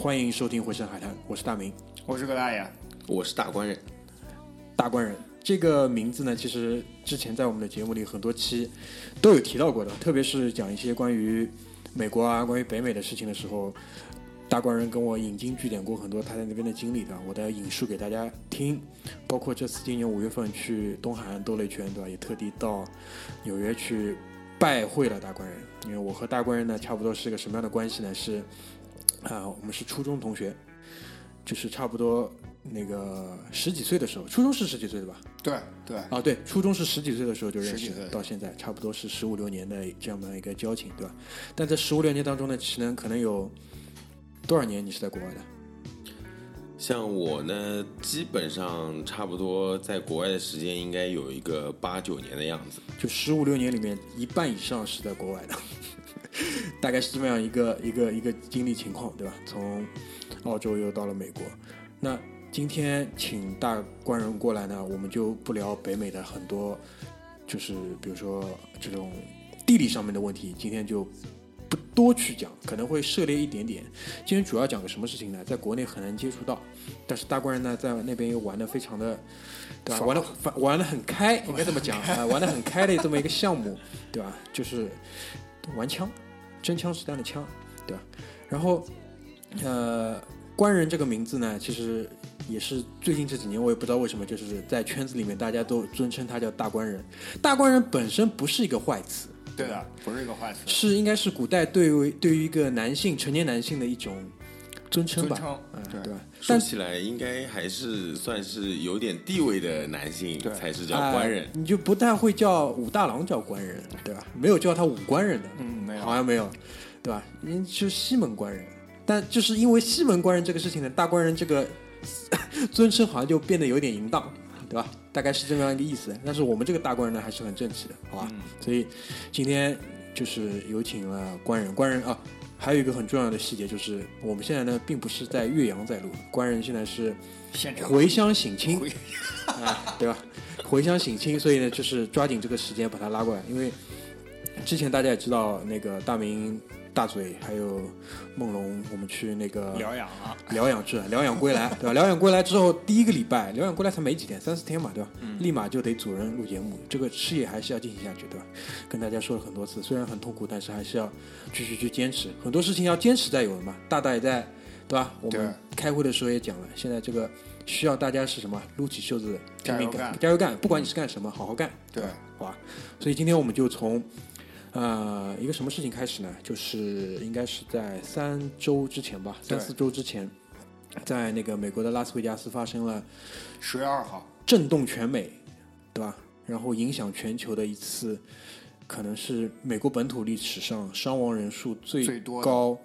欢迎收听《回声海滩》，我是大明，我是葛大爷，我是大官人。大官人这个名字呢，其实之前在我们的节目里很多期都有提到过的，特别是讲一些关于美国啊、关于北美的事情的时候，大官人跟我引经据典过很多他在那边的经历的，我在引述给大家听。包括这次今年五月份去东海岸兜了一圈，对吧？也特地到纽约去拜会了大官人，因为我和大官人呢，差不多是个什么样的关系呢？是啊，我们是初中同学，就是差不多那个十几岁的时候，初中是十几岁的吧？对对，啊，对，初中是十几岁的时候就认识，到现在差不多是十五六年的这样的一个交情，对吧？但在十五六年当中呢，其实，可能有多少年你是在国外的？像我呢，基本上差不多在国外的时间应该有一个八九年的样子。就十五六年里面，一半以上是在国外的，大概是这么样一个一个一个经历情况，对吧？从澳洲又到了美国，那今天请大官人过来呢，我们就不聊北美的很多，就是比如说这种地理上面的问题，今天就不多去讲，可能会涉猎一点点。今天主要讲个什么事情呢？在国内很难接触到，但是大官人呢，在那边又玩的非常的，对吧？玩的玩的很开，应该这么讲啊、玩的很开的这么一个项目，对吧？就是玩枪，真枪实弹的枪，对吧？然后，呃，官人这个名字呢，其实也是最近这几年，我也不知道为什么，就是在圈子里面大家都尊称他叫大官人。大官人本身不是一个坏词，对的，不是一个坏词，是应该是古代对于对于一个男性成年男性的一种尊称吧，尊称嗯，对对吧？说起来，应该还是算是有点地位的男性对才是叫官人哎。你就不太会叫武大郎叫官人，对吧？没有叫他武官人的，嗯，没有好，像没有，对吧？人是西门官人，但就是因为西门官人这个事情呢，大官人这个 尊称好像就变得有点淫荡，对吧？大概是这么样一个意思。但是我们这个大官人呢，还是很正气的，好吧？嗯所以今天就是有请了官人，官人啊，还有一个很重要的细节就是，我们现在呢并不是在岳阳在录，官人现在是回乡省亲，啊，对吧？回乡省亲，所以呢，就是抓紧这个时间把他拉过来，因为之前大家也知道，那个大明、大嘴还有梦龙，我们去那个疗养啊，疗养是疗养归来，对吧？疗养归来之后，第一个礼拜疗养归来才没几天，三四天嘛，对吧？立马就得组人录节目，这个事业还是要进行下去，对吧？跟大家说了很多次，虽然很痛苦，但是还是要继续去坚持，很多事情要坚持才有的嘛。大大也在，对吧？我们开会的时候也讲了，现在这个需要大家是什么？撸起袖子拼命加油干加油干！不管你是干什么，好好干，对？好吧。所以今天我们就从呃一个什么事情开始呢？就是应该是在三周之前吧，三四周之前，在那个美国的拉斯维加斯发生了十月二号，震动全美，对吧？然后影响全球的一次，可能是美国本土历史上伤亡人数最高、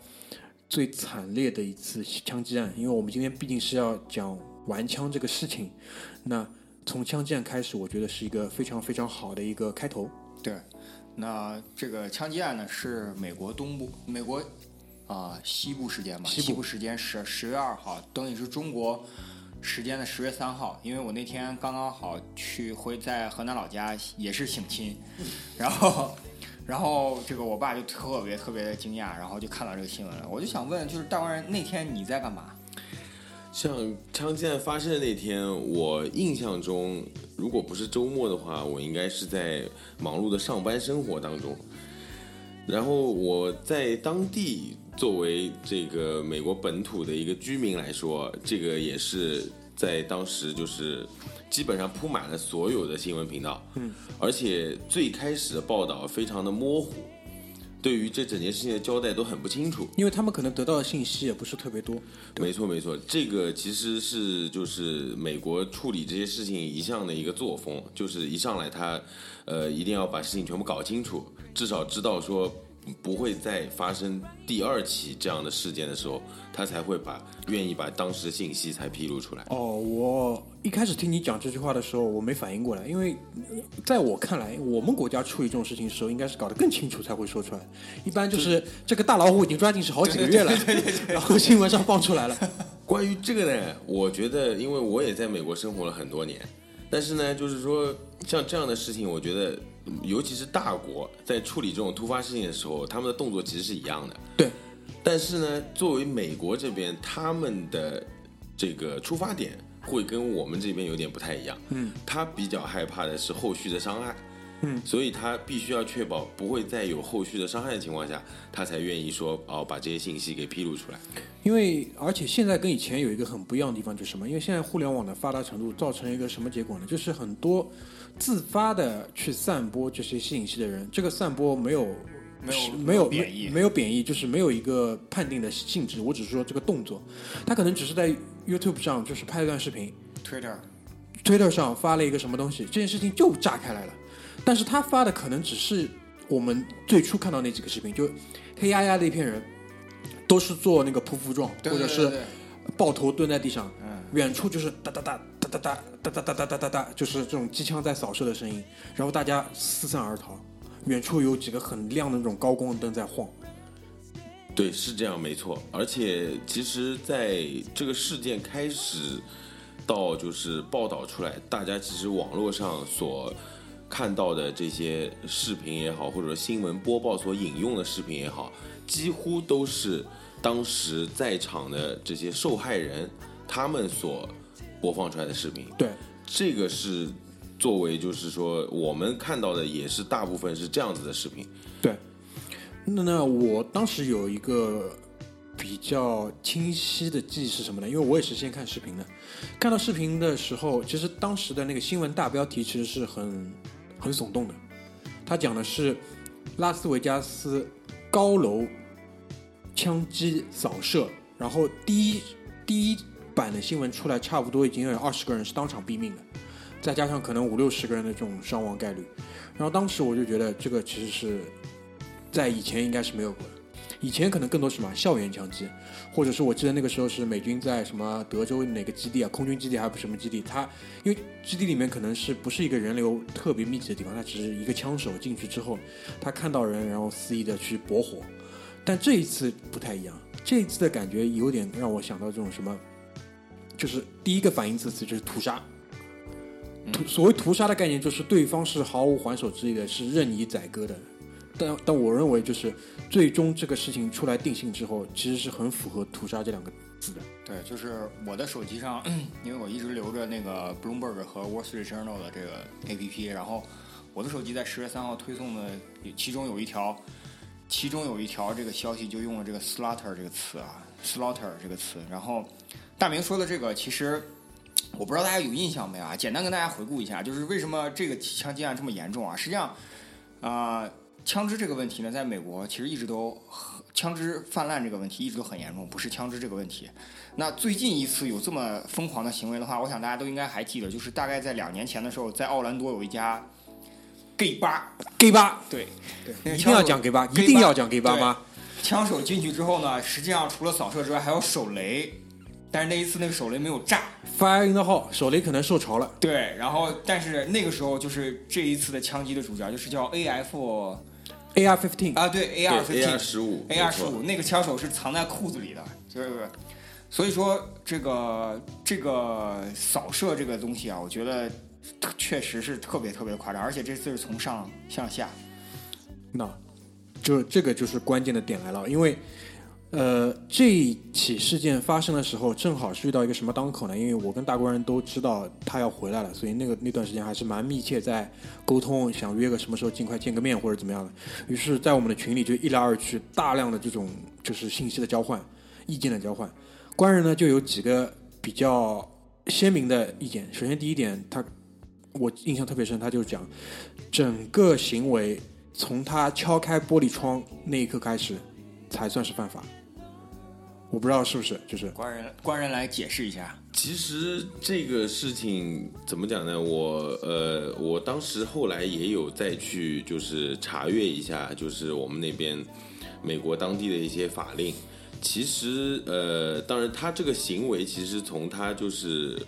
最惨烈的一次枪击案。因为我们今天毕竟是要讲玩枪这个事情，那从枪击案开始，我觉得是一个非常非常好的一个开头。对，那这个枪击案呢是美国东部，美国啊、西部时间嘛，西部时间十十月二号，等于是中国时间的十月三号。因为我那天刚刚好去回在河南老家，也是省亲，然后。然后这个我爸就特别特别的惊讶，然后就看到这个新闻了。我就想问，就是大官人那天你在干嘛？像枪击案发生的那天，我印象中，如果不是周末的话，我应该是在忙碌的上班生活当中。然后我在当地作为这个美国本土的一个居民来说，这个也是在当时就是基本上铺满了所有的新闻频道，嗯，而且最开始的报道非常的模糊，对于这整件事情的交代都很不清楚。因为他们可能得到的信息也不是特别多。没错，没错，这个其实是就是美国处理这些事情一向的一个作风，就是一上来他，呃，一定要把事情全部搞清楚，至少知道说不会再发生第二起这样的事件的时候，他才会把愿意把当时的信息才披露出来。哦，我一开始听你讲这句话的时候，我没反应过来，因为呃在我看来，我们国家处理这种事情的时候，应该是搞得更清楚才会说出来。一般就是这个大老虎已经抓进去好几个月了，然后新闻上放出来了。关于这个呢，我觉得，因为我也在美国生活了很多年，但是呢，就是说像这样的事情，我觉得，嗯尤其是大国在处理这种突发事情的时候，他们的动作其实是一样的。对，但是呢，作为美国这边，他们的这个出发点会跟我们这边有点不太一样。嗯，他比较害怕的是后续的伤害。嗯，所以他必须要确保不会再有后续的伤害的情况下，他才愿意说哦，把这些信息给披露出来。因为而且现在跟以前有一个很不一样的地方，就是什么？因为现在互联网的发达程度造成一个什么结果呢？就是很多自发的去散播这些信息的人，这个散播没有没有没有贬义没有贬义，就是没有一个判定的性质。我只是说这个动作，他可能只是在 YouTube 上就是拍了一段视频 Twitter，Twitter 上发了一个什么东西，这件事情就炸开来了。但是他发的可能只是我们最初看到那几个视频，就黑压压的一片人，都是做那个匍匐状，对或者是抱头蹲在地上，嗯，远处就是哒哒哒哒哒哒哒哒哒哒哒哒哒，就是这种机枪在扫射的声音，然后大家四散而逃。远处有几个很亮的那种高光灯在晃，对，是这样，没错。而且，其实在这个事件开始到就是报道出来，大家其实网络上所看到的这些视频也好，或者说新闻播报所引用的视频也好，几乎都是当时在场的这些受害人他们所播放出来的视频。对，这个是作为就是说我们看到的也是大部分是这样子的视频。对，那那我当时有一个比较清晰的记忆是什么呢？因为我也是先看视频的，看到视频的时候，其实当时的那个新闻大标题其实是很很耸动的，它讲的是拉斯维加斯高楼枪击扫射，然后第一第一版的新闻出来，差不多已经有二十个人是当场毙命的，再加上可能五六十个人的这种伤亡概率，然后当时我就觉得这个其实是在以前应该是没有过的。以前可能更多什么校园枪击，或者是我记得那个时候是美军在什么德州哪个基地啊，空军基地还不是什么基地，它因为基地里面可能是不是一个人流特别密集的地方，它只是一个枪手进去之后，他看到人然后肆意的去搏火，但这一次不太一样，这一次的感觉有点让我想到这种什么，就是第一个反应词词就是屠杀。屠所谓屠杀的概念，就是对方是毫无还手之力的，是任你宰割的。但但我认为，就是最终这个事情出来定性之后，其实是很符合屠杀这两个字的。对，就是我的手机上，因为我一直留着那个 Bloomberg 和 Wall Street Journal 的这个 APP，然后我的手机在十月三号推送的，其中有一条，其中有一条这个消息就用了这个 slaughter 这个词啊，slaughter 这个词。然后大明说的这个，其实我不知道大家有印象没有啊？简单跟大家回顾一下，就是为什么这个枪击案这么严重啊？实际上，啊、枪支这个问题呢，在美国其实一直都很枪支泛滥这个问题一直都很严重，不是枪支这个问题。那最近一次有这么疯狂的行为的话，我想大家都应该还记得，就是大概在两年前的时候，在奥兰多有一家 gay 吧，gay 吧，对，对，一定要讲 gay 吧一定要讲 gay 吧对吗？枪手进去之后呢，实际上除了扫射之外，还有手雷，但是那一次那个手雷没有炸。Fire in the hole，手雷可能受潮了。对，然后但是那个时候就是这一次的枪击的主角就是叫 AF AR-15，啊，对 AR 对 AR 十五 AR 十五，那个枪手是藏在裤子里的，就是，所以说这个这个扫射这个东西啊，我觉得确实是特别特别夸张，而且这次是从上向下，那就这个就是关键的点来了，因为呃，这起事件发生的时候，正好是遇到一个什么当口呢？因为我跟大官人都知道他要回来了，所以那个那段时间还是蛮密切在沟通，想约个什么时候尽快见个面或者怎么样的。于是，在我们的群里就一来二去，大量的这种就是信息的交换、意见的交换。官人呢就有几个比较鲜明的意见。首先，第一点，他我印象特别深，他就讲整个行为从他敲开玻璃窗那一刻开始，才算是犯法。我不知道是不是，就是官人官人来解释一下，其实这个事情怎么讲呢？我呃，我当时后来也有再去就是查阅一下，就是我们那边美国当地的一些法令。其实呃，当然他这个行为其实从他就是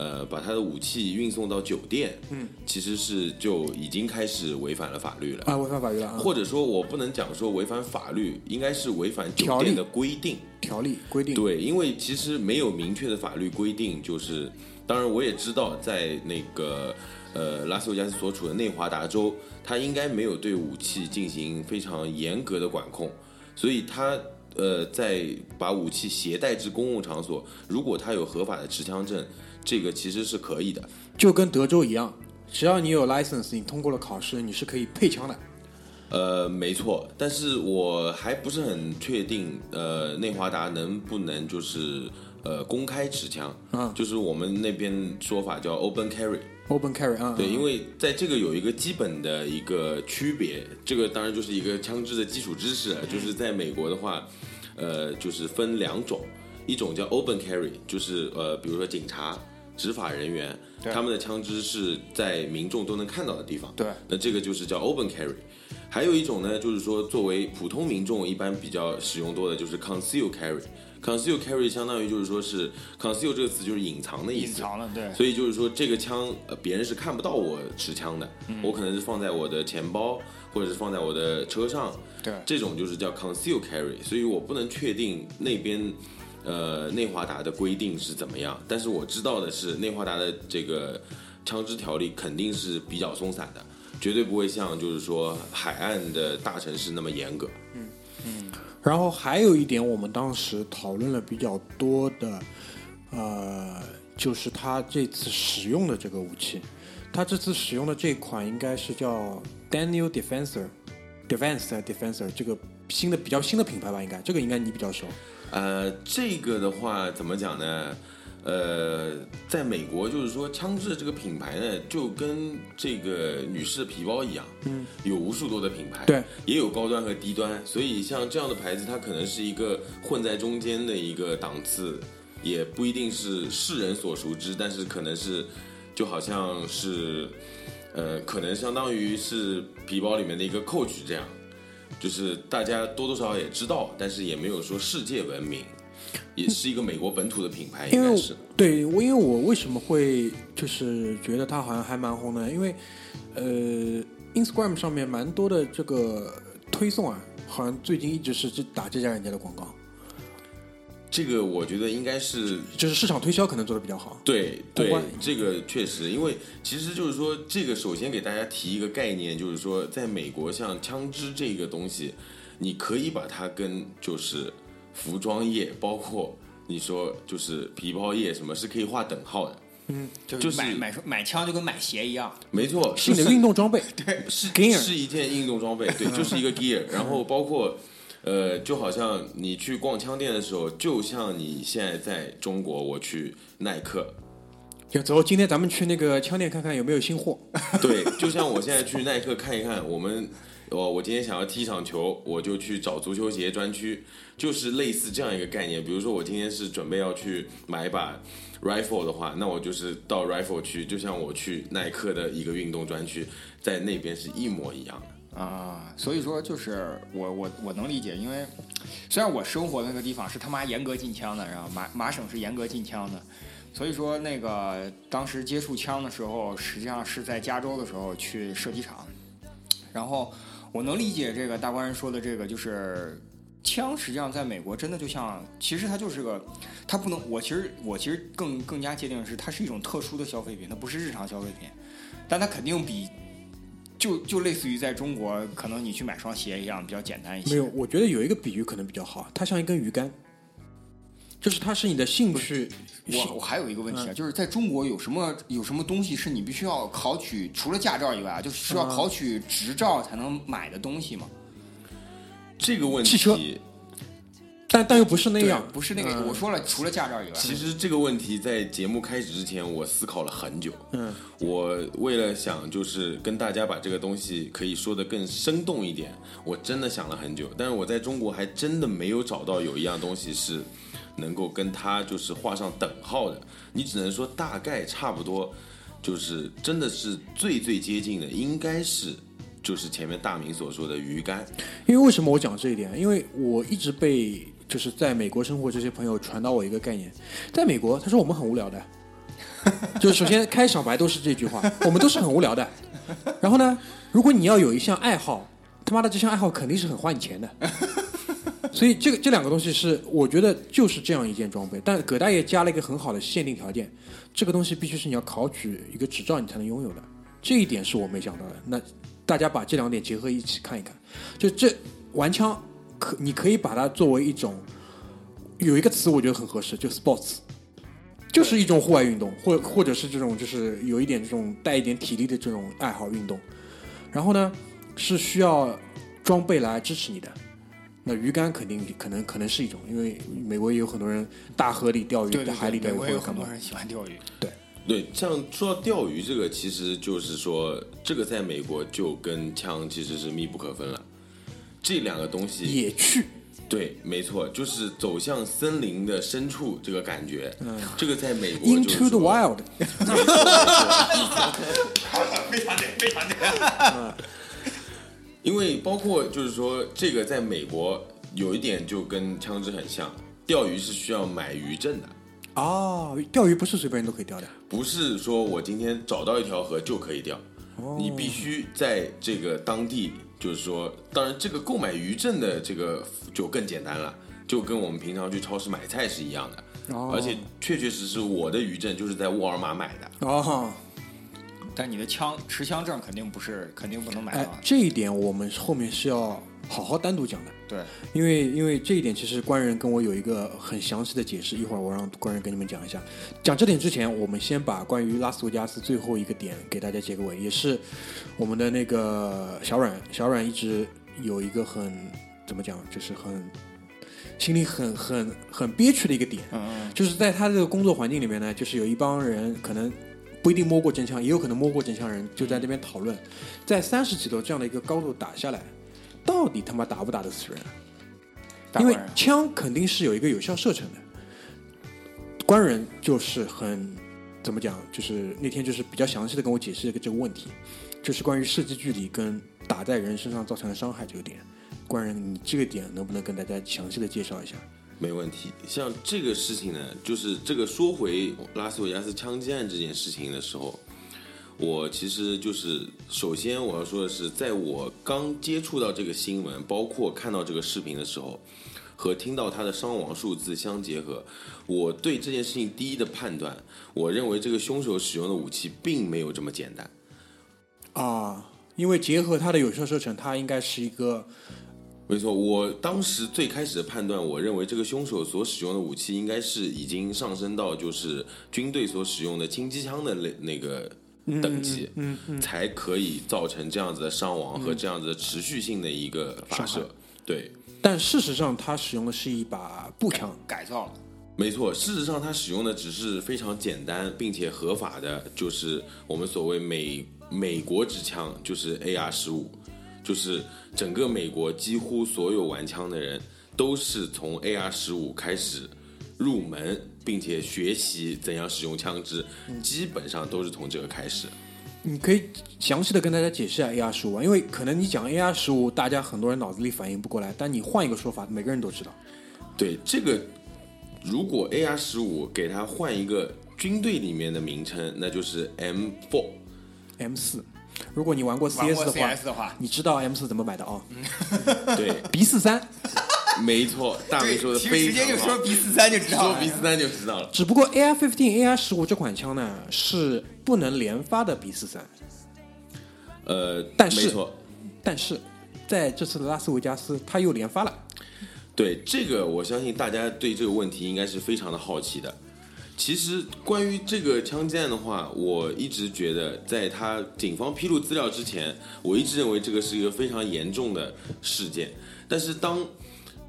呃把他的武器运送到酒店，嗯，其实是就已经开始违反了法律了。啊，违反法律了啊，或者说我不能讲说违反法律，应该是违反酒店的规定。条例规定。对，因为其实没有明确的法律规定，就是当然我也知道，在那个呃拉斯维加斯所处的内华达州，他应该没有对武器进行非常严格的管控，所以他呃在把武器携带至公共场所，如果他有合法的持枪证，这个其实是可以的。就跟德州一样，只要你有 license，你通过了考试，你是可以配枪的。呃，没错，但是我还不是很确定，呃，内华达能不能就是呃公开持枪，嗯。就是我们那边说法叫 open carry，Open carry 啊，对，因为为在这个有一个基本的一个区别，这个当然就是一个枪支的基础知识，啊就是在美国的话，呃，就是分两种，一种叫 open carry，就是呃，比如说警察、执法人员，他们的枪支是在民众都能看到的地方，对。那这个就是叫 open carry。还有一种呢，就是说作为普通民众一般比较使用多的，就是 conceal carry。conceal carry 相当于就是说是 conceal 这个词就是隐藏的意思，隐藏了，对，所以就是说，这个枪呃别人是看不到我持枪的，我可能是放在我的钱包，或者是放在我的车上，对。这种就是叫 conceal carry。所以我不能确定那边呃内华达的规定是怎么样，但是我知道的是内华达的这个枪支条例肯定是比较松散的，绝对不会像就是说海岸的大城市那么严格。嗯嗯然后还有一点，我们当时讨论了比较多的，呃，就是他这次使用的这个武器，他这次使用的这款应该是叫 Daniel Defensor，Defense Defensor 这个新的比较新的品牌吧，应该这个应该你比较熟。呃，这个的话怎么讲呢？呃，在美国就是说，枪支的这个品牌呢，就跟这个女士的皮包一样，嗯，有无数多的品牌，对，也有高端和低端，所以像这样的牌子，它可能是一个混在中间的一个档次，也不一定是世人所熟知，但是可能是就好像是，呃，可能相当于是皮包里面的一个 Coach 这样，就是大家多多少少也知道，但是也没有说世界闻名，也是一个美国本土的品牌，应因为该是。对我，因为我为什么会就是觉得它好像还蛮红的？因为呃，Instagram 上面蛮多的这个推送啊，好像最近一直是这打这家人家的广告，这个我觉得应该是就是市场推销可能做的比较好。对对，这个确实，因为其实就是说，这个首先给大家提一个概念，就是说，在美国，像枪支这个东西，你可以把它跟就是服装业，包括你说就是皮包业，什么是可以划等号的。嗯就是买买买枪就跟买鞋一样，没错，是你的就是运动装备，对，是 gear 是一件运动装备，对，就是一个 gear。然后包括，呃，就好像你去逛枪店的时候，就像你现在在中国，我去耐克，就走，今天咱们去那个枪店看看有没有新货。对，就像我现在去耐克看一看，我们，我我今天想要踢一场球，我就去找足球鞋专区，就是类似这样一个概念。比如说我今天是准备要去买一把 rifle 的话，那我就是到 rifle 区，就像我去耐克的一个运动专区，在那边是一模一样的。啊，所以说就是我我我能理解，因为虽然我生活的那个地方是他妈严格禁枪的，然后麻麻省是严格禁枪的，所以说那个当时接触枪的时候，实际上是在加州的时候去射击场，然后我能理解这个大官人说的这个，就是枪实际上在美国真的就像，其实它就是个，它不能，我其实我其实更更加界定的是，它是一种特殊的消费品，它不是日常消费品，但它肯定比。就就类似于在中国，可能你去买双鞋一样，比较简单一些。没有，我觉得有一个比喻可能比较好，它像一根鱼竿，就是它是你的兴趣。我我还有一个问嗯题啊，就是在中国有什么有什么东西是你必须要考取，除了驾照以外啊，就是需要嗯考取执照才能买的东西吗？这个问汽车题，但但又不是那样，不是那个，嗯我说了，除了驾照以外，其实这个问题在节目开始之前，我思考了很久。嗯，我为了想就是跟大家把这个东西可以说的更生动一点，我真的想了很久。但是我在中国还真的没有找到有一样东西是能够跟它就是画上等号的。你只能说大概差不多，就是真的是最最接近的，应该是就是前面大明所说的鱼竿。因为为什么我讲这一点？因为我一直被就是在美国生活这些朋友传导我一个概念，在美国他说我们很无聊的，就首先开场白都是这句话，我们都是很无聊的。然后呢，如果你要有一项爱好，他妈的这项爱好肯定是很花你钱的。所以这个这两个东西是我觉得就是这样一件装备，但葛大爷加了一个很好的限定条件，这个东西必须是你要考取一个执照你才能拥有的，这一点是我没想到的。那大家把这两点结合一起看一看，就这玩枪可你可以把它作为一种有一个词，我觉得很合适，就 sports，就是一种户外运动，或或者是这种就是有一点这种带一点体力的这种爱好运动。然后呢，是需要装备来支持你的。那鱼竿肯定可能可能是一种，因为美国也有很多人大河里钓鱼，对对在海里对，钓鱼美国有。很多人喜欢钓鱼。对对，像说到钓鱼这个，其实就是说，这个在美国就跟枪其实是密不可分了。这两个东西，野趣，对，没错，就是走向森林的深处这个感觉。嗯，这个在美国 Into the Wild，非常对，非常对。因为包括就是说，这个在美国有一点就跟枪支很像，钓鱼是需要买鱼证的，哦，钓鱼不是随便人都可以钓的。不是说我今天找到一条河就可以钓，你必须在这个当地，就是说，当然这个购买余证的这个就更简单了，就跟我们平常去超市买菜是一样的，哦而且确确实实我的余证就是在沃尔玛买的。哦，但你的枪持枪证肯定不是，肯定不能买哎。，这一点我们后面是要好好单独讲的，对，因为因为这一点其实官人跟我有一个很详细的解释，一会儿我让官人跟你们讲一下。讲这点之前，我们先把关于拉斯维加斯最后一个点给大家结个尾，也是我们的那个小阮，小阮一直有一个很怎么讲，就是很心里很很很憋屈的一个点，嗯嗯，就是在他这个工作环境里面呢，就是有一帮人可能不一定摸过真枪，也有可能摸过真枪人，就在那边讨论，在三十几楼这样的一个高度打下来，到底他妈打不打得死人？因为枪肯定是有一个有效射程的。官人就是很怎么讲，就是那天就是比较详细的跟我解释这个这个问题，就是关于射击距离跟打在人身上造成的伤害这个点。官人，你这个点能不能跟大家详细的介绍一下？没问题。像这个事情呢，就是这个说回拉斯维加斯枪击案这件事情的时候，我其实就是首先我要说的是，在我刚接触到这个新闻，包括看到这个视频的时候，和听到他的伤亡数字相结合，我对这件事情第一的判断，我认为这个凶手使用的武器并没有这么简单。啊，因为结合他的有效射程，它应该是一个没错，我当时最开始的判断，我认为这个凶手所使用的武器应该是已经上升到就是军队所使用的轻机枪的那那个等级，嗯嗯才可以造成这样子的伤亡和这样子的持续性的一个发射。对，但事实上，他使用的是一把步枪。改造了。没错，事实上他使用的只是非常简单并且合法的，就是我们所谓美美国之枪，就是 AR 十五，就是整个美国几乎所有玩枪的人都是从 AR 十五开始入门，并且学习怎样使用枪支，基本上都是从这个开始。你可以详细的跟大家解释一下 AR 十五啊，因为可能你讲 AR 十五，大家很多人脑子里反应不过来，但你换一个说法，每个人都知道。对这个，如果 AR 十五给它换一个军队里面的名称，那就是 M4。M 四，如果你玩过 CS 的话，CS 的话，你知道 M 四怎么买的啊、对，b 四三，没错，大卫说的其实直接就非常好说 B 四三就知道了。说 B 四三就知道了。只不过 AR fifteen、AR 十五这款枪呢是不能连发的 B 四三，呃，但是没错，但是在这次的拉斯维加斯，他又连发了。对这个，我相信大家对这个问题应该是非常的好奇的。其实关于这个枪击案的话，我一直觉得，在他警方披露资料之前，我一直认为这个是一个非常严重的事件。但是当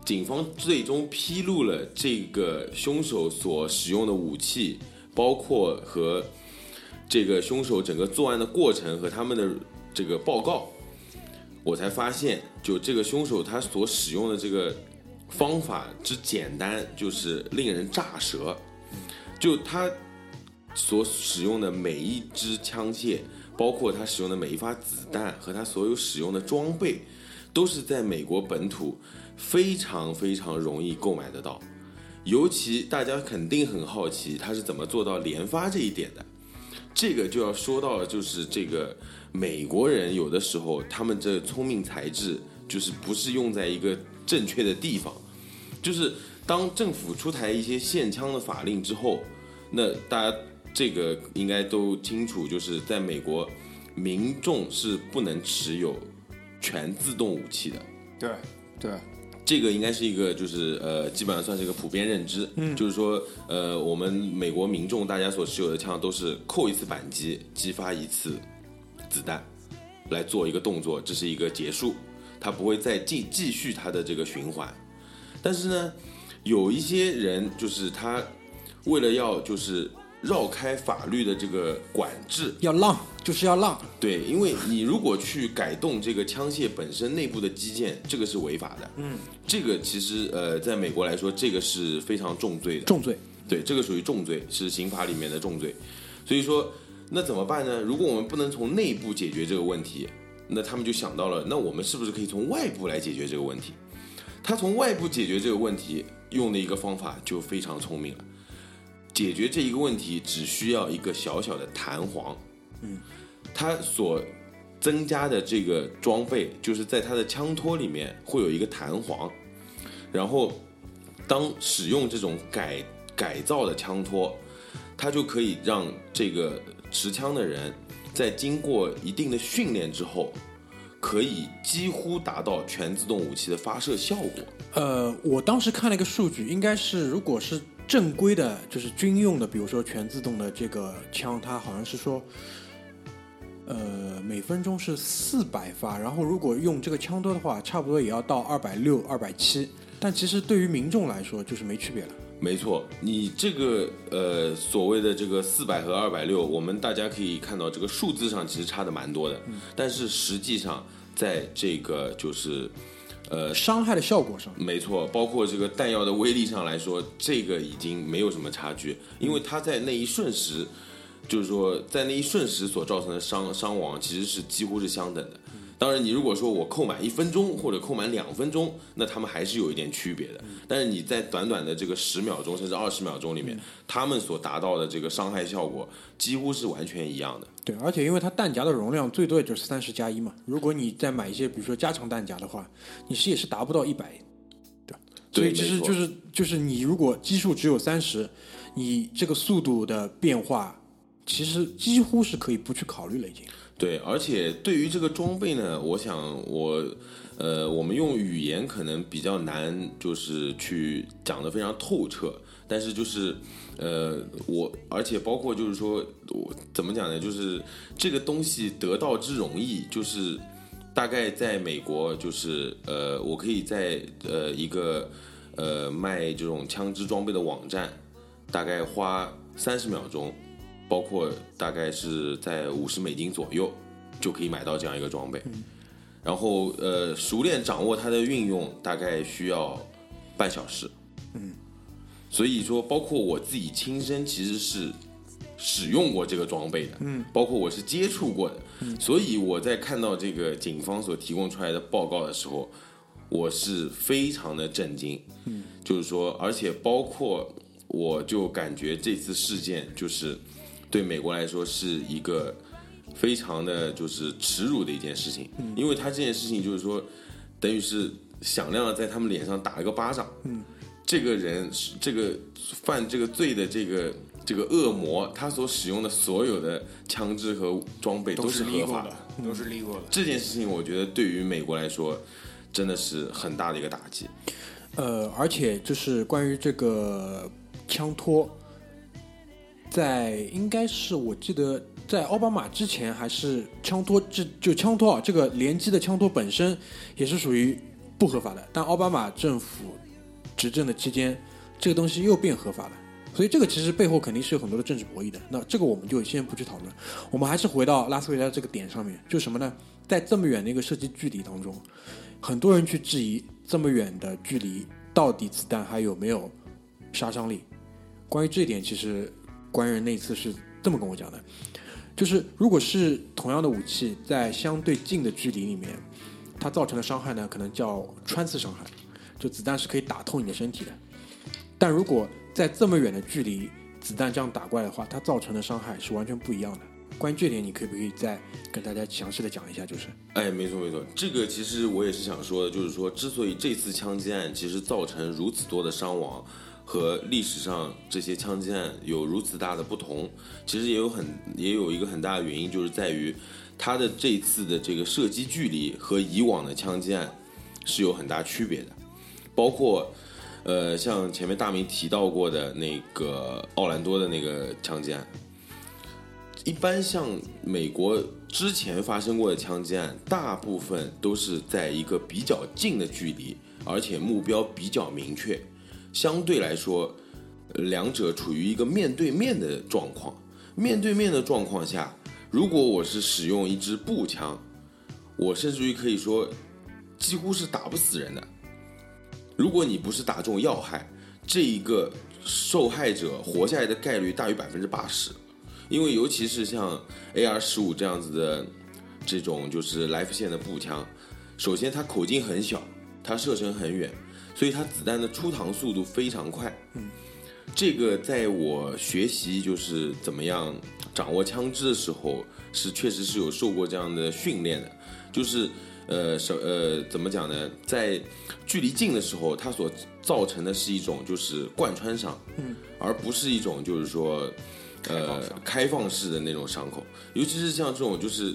警方最终披露了这个凶手所使用的武器，包括和这个凶手整个作案的过程和他们的这个报告，我才发现，就这个凶手他所使用的这个方法之简单，就是令人咋舌。就他所使用的每一支枪械，包括他使用的每一发子弹和他所有使用的装备，都是在美国本土非常非常容易购买得到。尤其大家肯定很好奇，他是怎么做到连发这一点的。这个就要说到，就是这个美国人有的时候他们这聪明才智，就是不是用在一个正确的地方，就是当政府出台一些限枪的法令之后，那大家这个应该都清楚，就是在美国，民众是不能持有全自动武器的。对对，这个应该是一个，就是呃，基本上算是一个普遍认知，嗯，就是说，呃，我们美国民众大家所持有的枪都是扣一次扳机，激发一次子弹，来做一个动作，这是一个结束，它不会再继继续它的这个循环。但是呢，有一些人就是他为了要就是绕开法律的这个管制，要浪就是要浪，对，因为你如果去改动这个枪械本身内部的基建，这个是违法的。嗯，这个其实呃，在美国来说，这个是非常重罪的。重罪。对，这个属于重罪，是刑法里面的重罪。所以说，那怎么办呢？如果我们不能从内部解决这个问题，那他们就想到了，那我们是不是可以从外部来解决这个问题？他从外部解决这个问题用的一个方法就非常聪明了。解决这一个问题只需要一个小小的弹簧，嗯，它所增加的这个装备就是在它的枪托里面会有一个弹簧，然后当使用这种改改造的枪托，它就可以让这个持枪的人在经过一定的训练之后，可以几乎达到全自动武器的发射效果。呃，我当时看了一个数据，应该是如果是正规的，就是军用的，比如说全自动的这个枪，它好像是说，呃，每分钟是四百发，然后如果用这个枪多的话，差不多也要到二百六、二百七。但其实对于民众来说，就是没区别了。没错，你这个呃所谓的这个四百和二百六，我们大家可以看到这个数字上其实差的蛮多的，但是实际上在这个就是呃伤害的效果上，没错，包括这个弹药的威力上来说，这个已经没有什么差距，因为它在那一瞬时，就是说在那一瞬时所造成的伤伤亡其实是几乎是相等的。当然，你如果说我扣满一分钟或者扣满两分钟，那他们还是有一点区别的。但是你在短短的这个十秒钟甚至二十秒钟里面，他们所达到的这个伤害效果几乎是完全一样的。对，而且因为它弹夹的容量最多也就是三十加一嘛，如果你再买一些比如说加长弹夹的话，你是也是达不到一百，对吧？所以其实就是就是你如果基数只有三十，你这个速度的变化其实几乎是可以不去考虑了已经。对，而且对于这个装备呢，我想我，呃，我们用语言可能比较难，就是去讲的非常透彻。但是就是，呃，我而且包括就是说，我怎么讲呢？就是这个东西得到之容易，就是大概在美国，就是呃，我可以在呃一个呃卖这种枪支装备的网站，大概花三十秒钟。包括大概是在五十美金左右就可以买到这样一个装备，然后呃熟练掌握它的运用大概需要半小时，嗯，所以说包括我自己亲身其实是使用过这个装备的，嗯，包括我是接触过的，所以我在看到这个警方所提供出来的报告的时候，我是非常的震惊，嗯，就是说而且包括我就感觉这次事件就是。对美国来说是一个非常的就是耻辱的一件事情，因为他这件事情就是说，等于是响亮的在他们脸上打了个巴掌。嗯，这个人这个犯这个罪的这个这个恶魔，他所使用的所有的枪支和装备都是合法的，都是立过的。这件事情我觉得对于美国来说真的是很大的一个打击。呃，而且就是关于这个枪托。在应该是我记得在奥巴马之前还是枪托，这就枪托啊，这个联机的枪托本身也是属于不合法的。但奥巴马政府执政的期间，这个东西又变合法了。所以这个其实背后肯定是有很多的政治博弈的。那这个我们就先不去讨论，我们还是回到拉斯维加这个点上面，就什么呢？在这么远的一个射击距离当中，很多人去质疑这么远的距离到底子弹还有没有杀伤力。关于这一点，其实。官人那次是这么跟我讲的，就是如果是同样的武器，在相对近的距离里面，它造成的伤害呢，可能叫穿刺伤害，就子弹是可以打透你的身体的。但如果在这么远的距离，子弹这样打过来的话，它造成的伤害是完全不一样的。关于这点，你可不可以再跟大家详细的讲一下？就是，哎，没错没错，这个其实我也是想说的，就是说，之所以这次枪击案其实造成如此多的伤亡。和历史上这些枪击案有如此大的不同，其实也有很也有一个很大的原因，就是在于它的这次的这个射击距离和以往的枪击案是有很大区别的。包括呃，像前面大明提到过的那个奥兰多的那个枪击案，一般像美国之前发生过的枪击案，大部分都是在一个比较近的距离，而且目标比较明确，相对来说，两者处于一个面对面的状况。面对面的状况下，如果我是使用一支步枪，我甚至于可以说，几乎是打不死人的。如果你不是打中要害，这一个受害者活下来的概率大于百分之八十，因为尤其是像 AR 十五这样子的这种就是来福线的步枪，首先它口径很小，它射程很远，所以它子弹的出膛速度非常快。嗯，这个在我学习就是怎么样掌握枪支的时候，是确实是有受过这样的训练的，就是。呃，什呃，怎么讲呢？在距离近的时候，它所造成的是一种就是贯穿伤，嗯，而不是一种就是说，呃，开放式的那种伤口。尤其是像这种就是，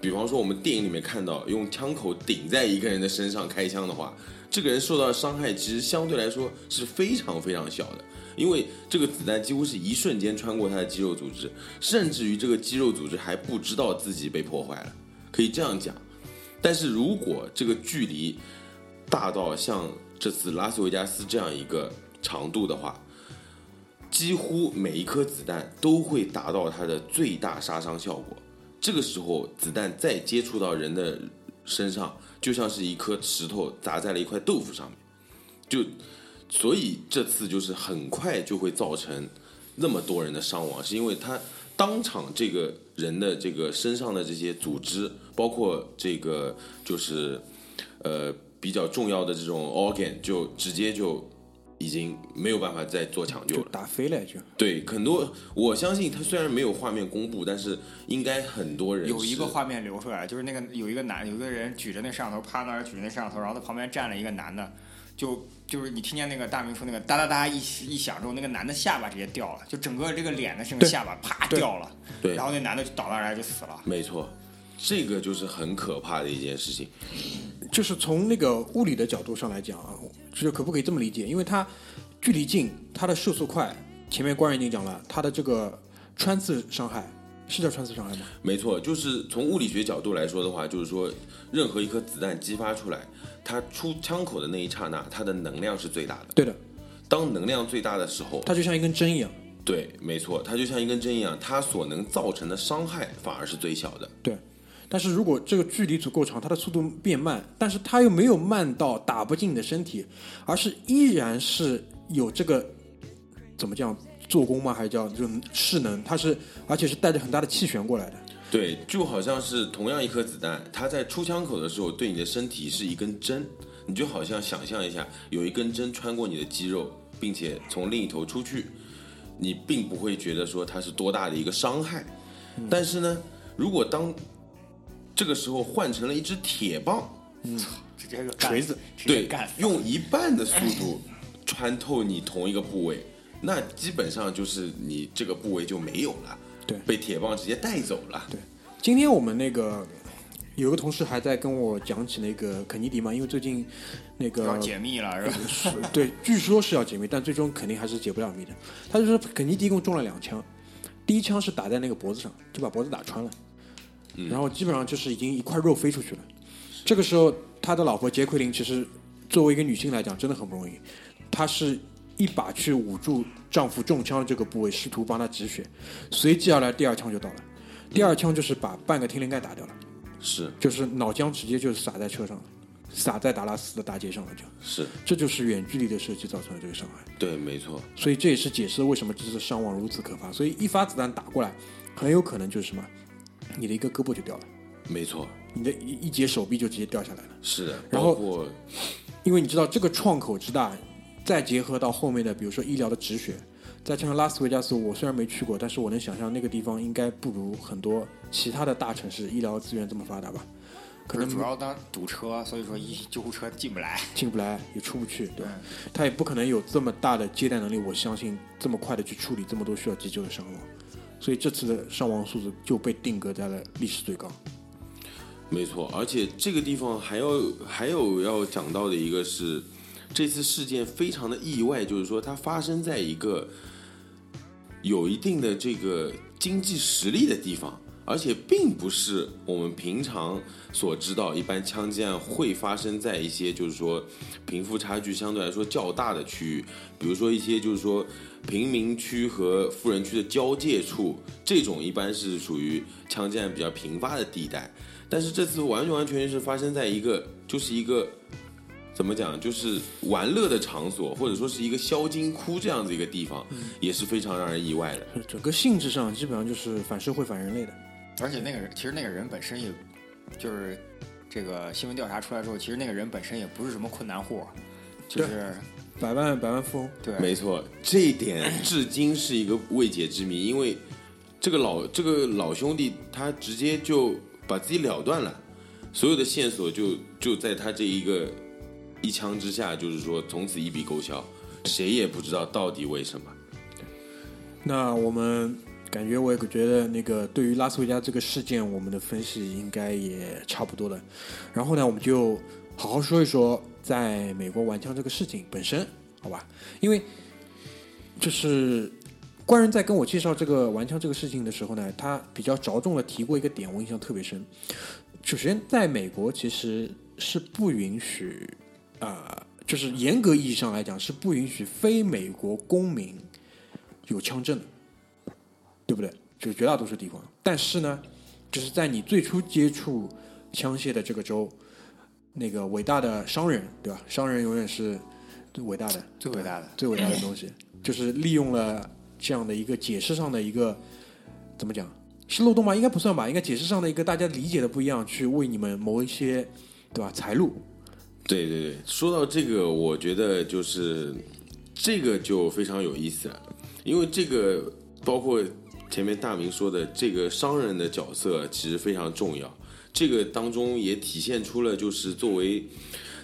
比方说我们电影里面看到用枪口顶在一个人的身上开枪的话，这个人受到的伤害其实相对来说是非常非常小的，因为这个子弹几乎是一瞬间穿过他的肌肉组织，甚至于这个肌肉组织还不知道自己被破坏了，可以这样讲。但是如果这个距离大到像这次拉斯维加斯这样一个长度的话，几乎每一颗子弹都会达到它的最大杀伤效果。这个时候，子弹再接触到人的身上，就像是一颗石头砸在了一块豆腐上面。就所以这次就是很快就会造成那么多人的伤亡，是因为他当场这个人的这个身上的这些组织，包括这个就是呃比较重要的这种 organ，就直接就已经没有办法再做抢救了。打飞了就。对，很多我相信他虽然没有画面公布，但是应该很多人有一个画面流出来，就是那个有一个男有一个人举着那摄像头趴那儿举着那摄像头，然后他旁边站了一个男的，就就是你听见那个大明说那个哒哒哒一一响之后，那个男的下巴直接掉了，就整个这个脸的这个下巴啪掉了，对然后那男的就倒那儿来就死了。没错，这个就是很可怕的一件事情。就是从那个物理的角度上来讲啊，就是可不可以这么理解？因为它距离近，它的射速快，前面官人已经讲了，它的这个穿刺伤害是叫穿刺伤害吗？没错，就是从物理学角度来说的话，就是说，任何一颗子弹激发出来，它出枪口的那一刹那，它的能量是最大的。对的，当能量最大的时候，它就像一根针一样。对，没错，它就像一根针一样，它所能造成的伤害反而是最小的。对，但是如果这个距离足够长，它的速度变慢，但是它又没有慢到打不进你的身体，而是依然是有这个怎么讲做工吗？还是叫这种势能？它是而且是带着很大的气旋过来的。对，就好像是同样一颗子弹，它在出枪口的时候对你的身体是一根针，你就好像想象一下，有一根针穿过你的肌肉，并且从另一头出去，你并不会觉得说它是多大的一个伤害。但是呢，如果当这个时候换成了一只铁棒，嗯。直接个锤子，对，用一半的速度穿透你同一个部位，那基本上就是你这个部位就没有了，对。被铁棒直接带走了。对，今天我们那个有个同事还在跟我讲起那个肯尼迪嘛，因为最近那个要解密了是吧？对，据说是要解密，但最终肯定还是解不了密的。他就说肯尼迪一共中了两枪，第一枪是打在那个脖子上，就把脖子打穿了，然后基本上就是已经一块肉飞出去了。这个时候，他的老婆杰奎琳其实作为一个女性来讲，真的很不容易，她是一把去捂住丈夫中枪的这个部位，试图帮他止血，随即而来第二枪就到了，第二枪就是把半个天灵盖打掉了，是。就是脑浆直接就是洒在车上了，洒在达拉斯的大街上了就。是，这就是远距离的射击造成的这个伤害，对，没错，所以这也是解释了为什么这次伤亡如此可怕。所以一发子弹打过来，很有可能就是什么，你的一个胳膊就掉了，没错，你的一一截手臂就直接掉下来了。是的。然后因为你知道这个创口之大，再结合到后面的比如说医疗的止血，再加上拉斯维加斯，我虽然没去过，但是我能想象那个地方应该不如很多其他的大城市医疗资源这么发达吧？可能主要当堵车，所以说一救护车进不来。进不来也出不去，对吧？他也不可能有这么大的接待能力，我相信这么快的去处理这么多需要急救的伤亡，所以这次的伤亡数字就被定格在了历史最高。没错，而且这个地方还要还有要讲到的一个是，这次事件非常的意外，就是说它发生在一个有一定的这个经济实力的地方，而且并不是我们平常所知道，一般枪击案会发生在一些就是说贫富差距相对来说较大的区域，比如说一些就是说贫民区和富人区的交界处，这种一般是属于枪击案比较频发的地带。但是这次完全完全全是发生在一个就是一个怎么讲，就是玩乐的场所，或者说是一个销金窟这样子一个地方，也是非常让人意外的。整个性质上基本上就是反社会、反人类的。而且那个人，其实那个人本身也，就是这个新闻调查出来之后，其实那个人本身也不是什么困难户，就是百万百万富翁。对，没错，这一点至今是一个未解之谜，因为这个老这个老兄弟他直接就把自己了断了，所有的线索就就在他这一个一枪之下，就是说从此一笔勾销，谁也不知道到底为什么。那我们感觉，我也觉得那个对于拉斯维加这个事件，我们的分析应该也差不多了。然后呢，我们就好好说一说在美国玩枪这个事情本身，好吧？因为就是官人在跟我介绍这个玩枪这个事情的时候呢，他比较着重的提过一个点，我印象特别深。首先，在美国其实是不允许啊、就是严格意义上来讲是不允许非美国公民有枪证的，对不对？就是绝大多数地方。但是呢，就是在你最初接触枪械的这个州，那个伟大的商人，对吧？商人永远是最伟大的，最伟大的。最伟大的东西，就是利用了这样的一个解释上的一个怎么讲是漏洞吗？应该不算吧，应该解释上的一个大家理解的不一样，去为你们谋一些对吧财路。对对对，说到这个，我觉得就是这个就非常有意思了，因为这个包括前面大明说的这个商人的角色其实非常重要，这个当中也体现出了就是作为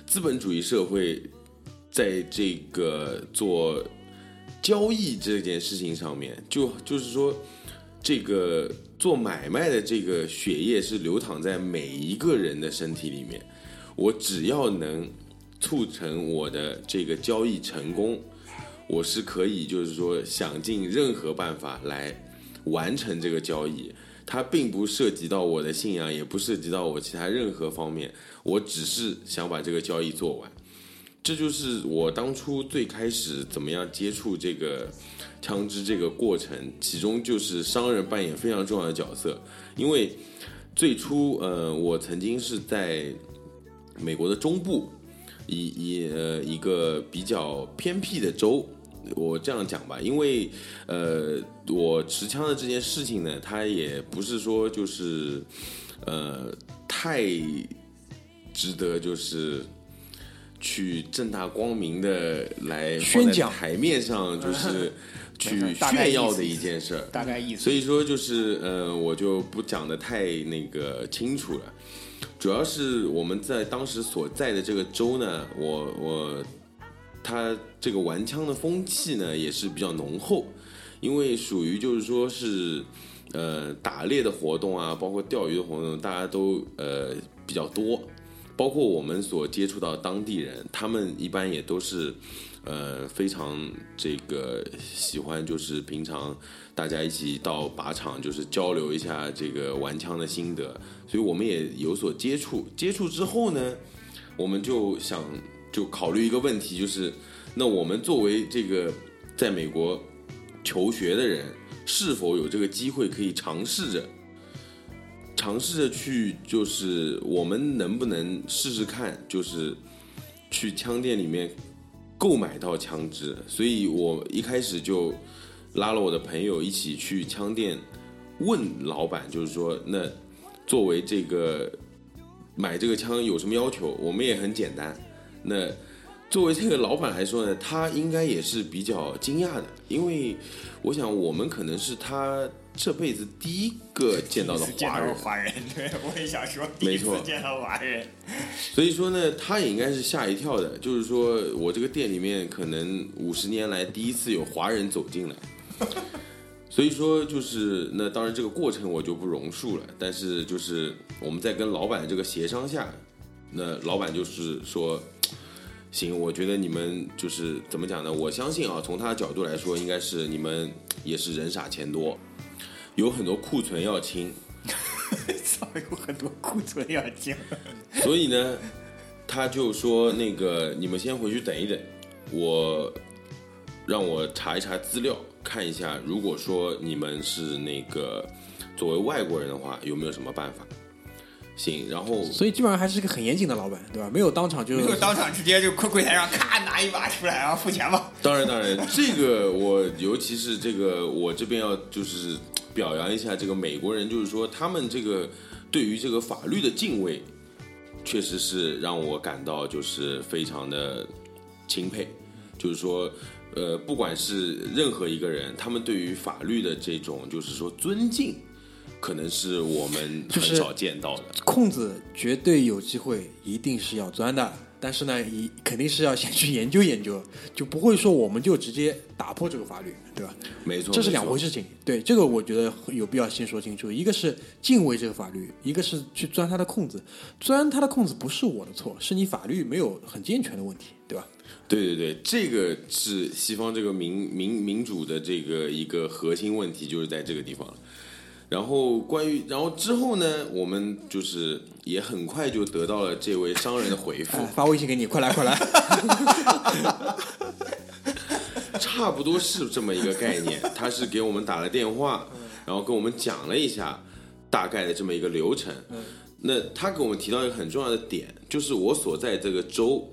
资本主义社会在这个做交易这件事情上面，就就是说这个做买卖的这个血液是流淌在每一个人的身体里面。我只要能促成我的这个交易成功，我是可以就是说想尽任何办法来完成这个交易。它并不涉及到我的信仰，也不涉及到我其他任何方面，我只是想把这个交易做完。这就是我当初最开始怎么样接触这个枪支这个过程，其中就是商人扮演非常重要的角色。因为最初，呃，我曾经是在美国的中部，一一呃一个比较偏僻的州，我这样讲吧，因为呃我持枪的这件事情呢，它也不是说就是呃太值得就是去正大光明的来宣讲台面上，就是去炫耀的一件事儿。大概意思。所以说就是呃，我就不讲的太那个清楚了。主要是我们在当时所在的这个州呢，我我它这个玩枪的风气呢也是比较浓厚，因为属于就是说是呃打猎的活动啊，包括钓鱼的活动，大家都呃比较多。包括我们所接触到当地人，他们一般也都是，呃，非常这个喜欢，就是平常大家一起到靶场，就是交流一下这个玩枪的心得，所以我们也有所接触。接触之后呢，我们就想就考虑一个问题，就是那我们作为这个在美国求学的人，是否有这个机会可以尝试着？尝试着去，就是我们能不能试试看，就是去枪店里面购买到枪支。所以我一开始就拉了我的朋友一起去枪店问老板，就是说，那作为这个买这个枪有什么要求？我们也很简单。那作为这个老板来说呢，他应该也是比较惊讶的，因为我想我们可能是他这辈子第一个见到的华人，华人，对我也想说，第一次没错见到华人，所以说呢，他也应该是吓一跳的。就是说我这个店里面可能五十年来第一次有华人走进来，所以说就是那当然这个过程我就不容述了。但是就是我们在跟老板这个协商下，那老板就是说，行，我觉得你们就是怎么讲呢？我相信啊，从他的角度来说，应该是你们也是人傻钱多，有很多库存要清，操，有很多库存要清。所以呢，他就说那个你们先回去等一等，我让我查一查资料，看一下，如果说你们是那个作为外国人的话，有没有什么办法？行，然后所以基本上还是个很严谨的老板，对吧？没有当场就没有当场直接就柜柜台上咔拿一把出来，然后付钱吧。当然，当然，这个我尤其是这个，我这边要就是表扬一下这个美国人，就是说他们这个对于这个法律的敬畏，确实是让我感到就是非常的钦佩。就是说，呃，不管是任何一个人，他们对于法律的这种就是说尊敬，可能是我们很少见到的。空子绝对有机会，一定是要钻的。但是呢，一肯定是要先去研究研究，就不会说我们就直接打破这个法律，对吧？没错，这是两回事情。对，这个我觉得有必要先说清楚。一个是敬畏这个法律，一个是去钻他的空子。钻他的空子不是我的错，是你法律没有很健全的问题，对吧？对对对，这个是西方这个民民民主的这个一个核心问题，就是在这个地方了。然后关于，然后之后呢，我们就是也很快就得到了这位商人的回复哎，，发微信给你，快来快来。差不多是这么一个概念。他是给我们打了电话，然后跟我们讲了一下大概的这么一个流程。那他给我们提到一个很重要的点，就是我所在这个州，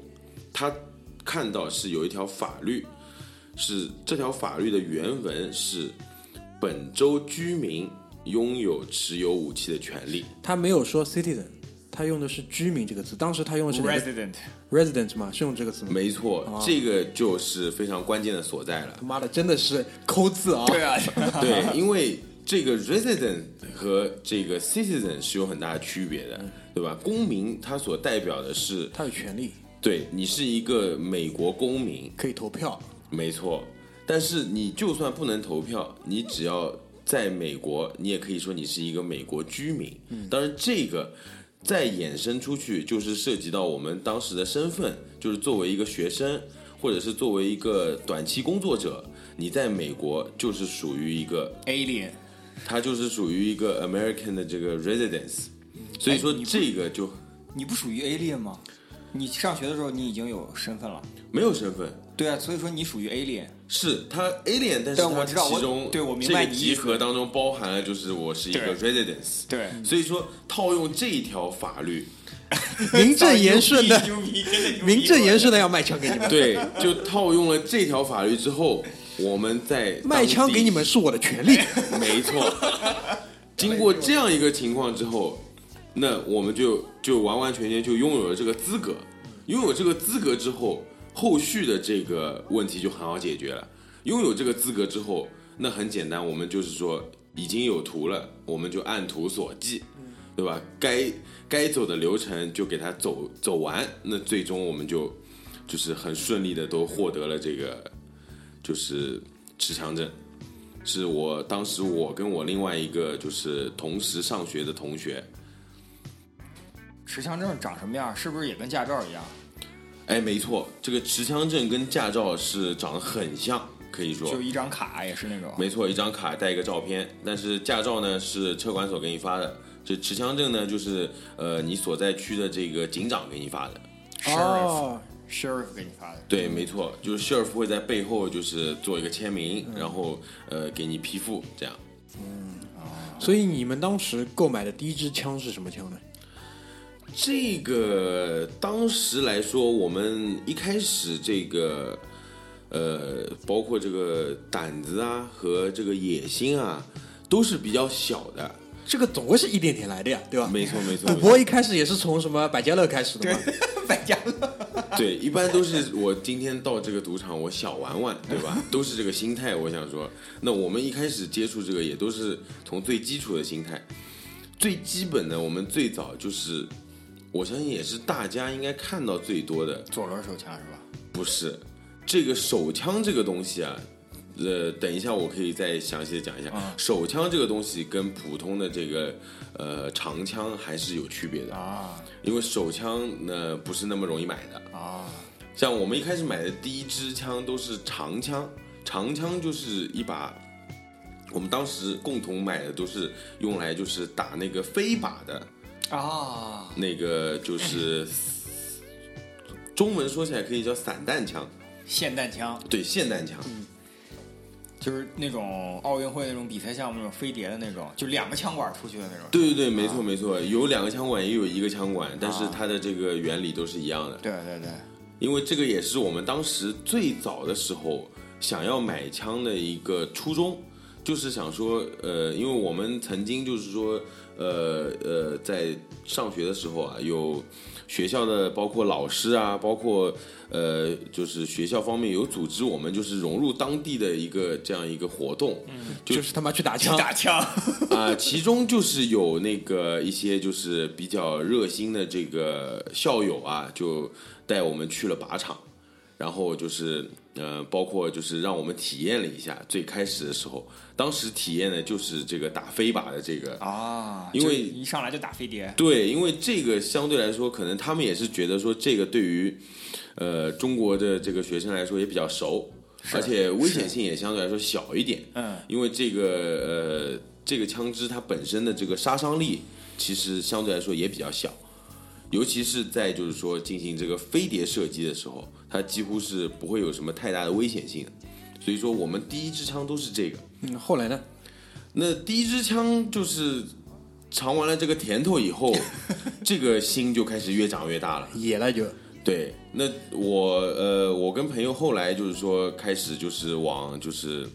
他看到是有一条法律，是这条法律的原文是本州居民拥有持有武器的权利。他没有说 citizen，他用的是居民这个词。当时他用的是 Resident，resident 嘛，是用这个词吗？没错，这个就是非常关键的所在了。他妈的，真的是抠字啊！对啊，对，因为这个 resident 和这个 citizen 是有很大的区别的，对吧？公民他所代表的是，他的权利对你是一个美国公民，可以投票，没错。但是你就算不能投票，你只要在美国，你也可以说你是一个美国居民。嗯当然，这个再衍生出去，就是涉及到我们当时的身份，就是作为一个学生，或者是作为一个短期工作者，你在美国就是属于一个 Alien，它就是属于一个 American 的这个 residence，所以说这个就你不属于 Alien 吗？你上学的时候你已经有身份了。没有身份。对啊，所以说你属于 Alien。是他 alien，但是我知道我其中对我明这个集合当中包含了就是我是一个 residence，对，所以说套用这一条法律，名正言顺的，名正言顺的要卖枪给你们，对，就套用了这条法律之后，我们在卖枪给你们是我的权利。没错。经过这样一个情况之后，那我们就就完完全全就拥有了这个资格。拥有这个资格之后，后续的这个问题就很好解决了。拥有这个资格之后，那很简单，我们就是说已经有图了，我们就按图索骥，对吧？该该走的流程就给它走走完，那最终我们就就是很顺利的都获得了这个就是持枪证。是我当时我跟我另外一个就是同时上学的同学，持枪证长什么样？是不是也跟驾照一样？哎，没错，这个持枪证跟驾照是长得很像，可以说就一张卡也是那种。没错，一张卡带一个照片，但是驾照呢是车管所给你发的，这持枪证呢就是呃你所在区的这个警长给你发的。Sheriff 哦，Sheriff 给你发的。对，没错，就是 sheriff 会在背后就是做一个签名，然后呃给你批复，这样。嗯所以你们当时购买的第一支枪是什么枪呢？这个当时来说，我们一开始这个呃，包括这个胆子啊和这个野心啊，都是比较小的。这个总归是一点点来的呀，对吧？没错，没错。赌博一开始也是从什么百家乐开始的嘛。百家乐。对，一般都是我今天到这个赌场，我小玩玩，对吧？都是这个心态。我想说，那我们一开始接触这个，也都是从最基础的心态，最基本的。我们最早就是，我相信也是大家应该看到最多的，左轮手枪是吧？不是这个手枪这个东西啊。呃，等一下，我可以再详细的讲一下。啊手枪这个东西跟普通的这个呃长枪还是有区别的，啊因为手枪呢不是那么容易买的。啊！像我们一开始买的第一支枪都是长枪，长枪就是一把，我们当时共同买的都是用来就是打那个飞靶的，啊，那个就是中文说起来可以叫散弹枪，霰弹枪。对，霰弹枪。嗯。就是那种奥运会那种比赛项目那种飞碟的那种，就两个枪管出去的那种。对对对，没错没错，有两个枪管，也有一个枪管，但是它的这个原理都是一样的。对对对，因为这个也是我们当时最早的时候想要买枪的一个初衷，就是想说，呃，因为我们曾经就是说，呃呃，在上学的时候啊，有学校的包括老师啊，包括呃，就是学校方面有组织我们就是融入当地的一个这样一个活动，就就是他妈去打去枪，打枪。啊、其中就是有那个一些就是比较热心的这个校友啊，就带我们去了靶场，然后就是呃，包括就是让我们体验了一下最开始的时候，当时体验的就是这个打飞靶的这个啊，因为一上来就打飞碟。对，因为这个相对来说，可能他们也是觉得说这个对于呃中国的这个学生来说也比较熟，而且危险性也相对来说小一点。嗯，因为这个呃这个枪支它本身的这个杀伤力其实相对来说也比较小，尤其是在就是说进行这个飞碟射击的时候，它几乎是不会有什么太大的危险性的。所以说我们第一支枪都是这个。嗯，后来呢？那第一支枪就是尝完了这个甜头以后，这个心就开始越长越大了。野了就，对，那我呃，我跟朋友后来就是说开始就是往就是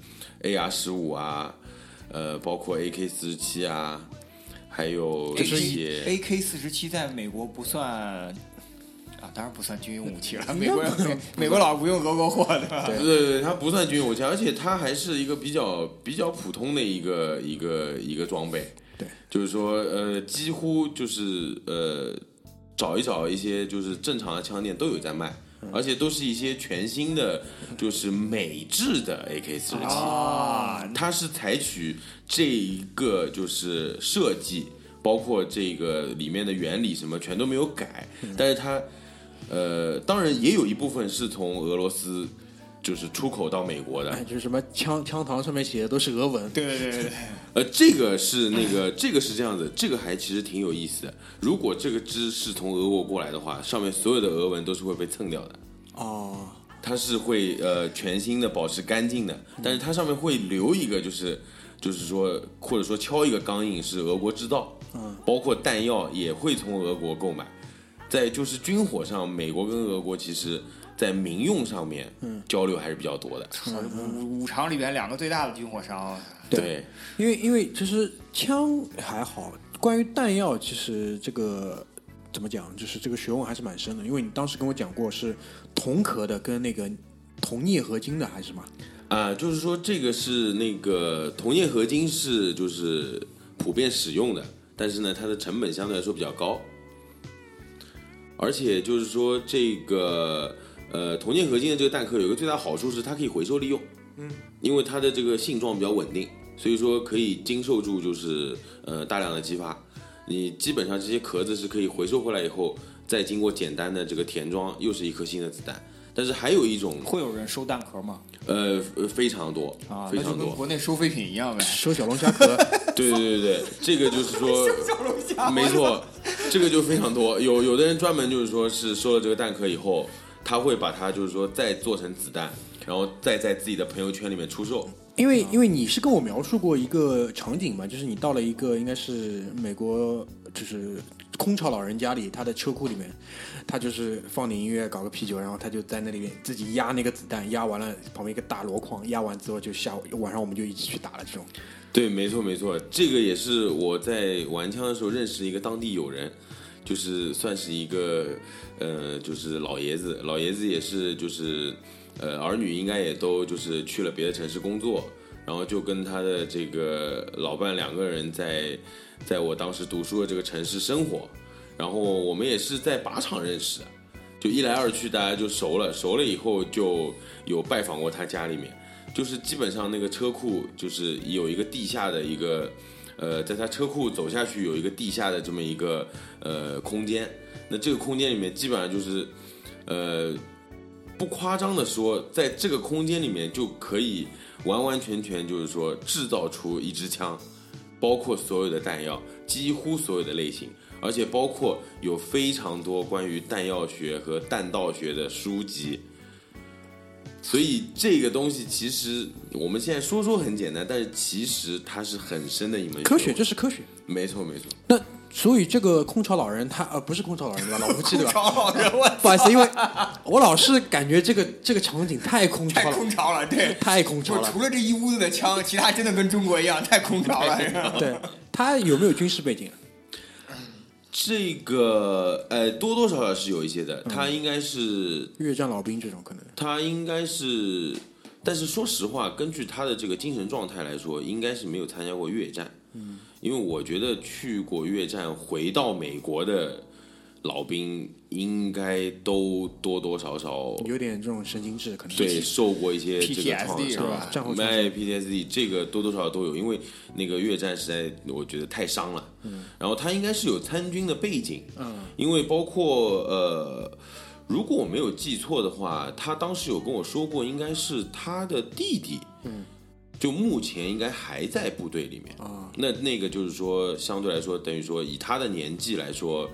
AR 十五啊，呃，包括 AK 四十七啊，还有这些 A K 四十七在美国不算啊，当然不算军用武器了。美国美美国佬不用俄国货对吧？对对对，它不算军用武器，而且它还是一个比较比较普通的一个一个一个装备。对，就是说呃，几乎就是呃，找一找一些就是正常的枪店都有在卖，而且都是一些全新的，就是美制的 AK 四十七。啊，它是采取这一个就是设计，包括这个里面的原理什么全都没有改，但是它呃，当然也有一部分是从俄罗斯就是出口到美国的，哎，就是什么枪枪膛上面写的都是俄文，对对对对。对，呃，这个是那个，这个是这样子，这个还其实挺有意思的。如果这个支是从俄国过来的话，上面所有的俄文都是会被蹭掉的，哦，它是会呃全新的保持干净的，但是它上面会留一个，就是就是说或者说敲一个钢印是俄国制造，嗯，包括弹药也会从俄国购买。在就是军火上，美国跟俄国其实在民用上面，嗯，交流还是比较多的。五五常里边两个最大的军火商，对，因为因为其实枪还好，关于弹药，其实这个怎么讲，就是这个学问还是蛮深的。因为你当时跟我讲过是铜壳的跟那个铜镍合金的还是什么？啊、就是说这个是那个铜镍合金是就是普遍使用的，但是呢，它的成本相对来说比较高，而且就是说这个呃铜镍合金的这个弹壳有一个最大好处是它可以回收利用，嗯，因为它的这个性状比较稳定，所以说可以经受住就是呃大量的激发，你基本上这些壳子是可以回收回来以后，再经过简单的这个填装，又是一颗新的子弹。但是还有一种会有人收弹壳吗？呃，呃非常多啊，非常多。国内收废品一样呗。收小龙虾壳，对对对对，这个就是说，小龙虾没错，这个就非常多。有有的人专门就是说是收了这个蛋壳以后，他会把它就是说再做成子弹，然后再在自己的朋友圈里面出售。因为因为你是跟我描述过一个场景嘛，就是你到了一个应该是美国就是空巢老人家里，他的车库里面，他就是放点音乐，搞个啤酒，然后他就在那里面自己压那个子弹，压完了旁边一个大箩筐，压完之后就下午晚上我们就一起去打了这种。对，没错没错，这个也是我在玩枪的时候认识一个当地友人，就是算是一个呃，就是老爷子，老爷子也是就是呃儿女应该也都就是去了别的城市工作，然后就跟他的这个老伴两个人在在我当时读书的这个城市生活，然后我们也是在靶场认识的，就一来二去大家就熟了，熟了以后就有拜访过他家里面。就是基本上那个车库就是有一个地下的一个，呃，在他车库走下去有一个地下的这么一个呃空间，那这个空间里面基本上就是，呃，不夸张的说，在这个空间里面就可以完完全全就是说制造出一支枪，包括所有的弹药，几乎所有的类型，而且包括有非常多关于弹药学和弹道学的书籍。所以这个东西其实我们现在说说很简单，但是其实它是很深的一门科学，问这是科学。没错没错。那所以这个空巢老人他呃不是空巢老人对吧？老夫妻对吧？空巢老人，我不好意思，因为我老是感觉这个这个场景太空太巢了，空巢了，对，太空巢了除。了这一屋子的枪，其他真的跟中国一样，太空巢了。是吧对 他有没有军事背景？这个呃多多少少是有一些的，他应该是越战老兵这种可能。他应该是，但是说实话，根据他的这个精神状态来说，应该是没有参加过越战。嗯，因为我觉得去过越战回到美国的老兵，应该都多多少少有点这种神经质，可能对受过一些这个 PTSD 创伤是吧，卖 PTSD 这个多多少少都有，因为那个越战实在我觉得太伤了。嗯，然后他应该是有参军的背景，嗯，因为包括呃，如果我没有记错的话，他当时有跟我说过，应该是他的弟弟，嗯，就目前应该还在部队里面。啊，那那个就是说，相对来说，等于说以他的年纪来说，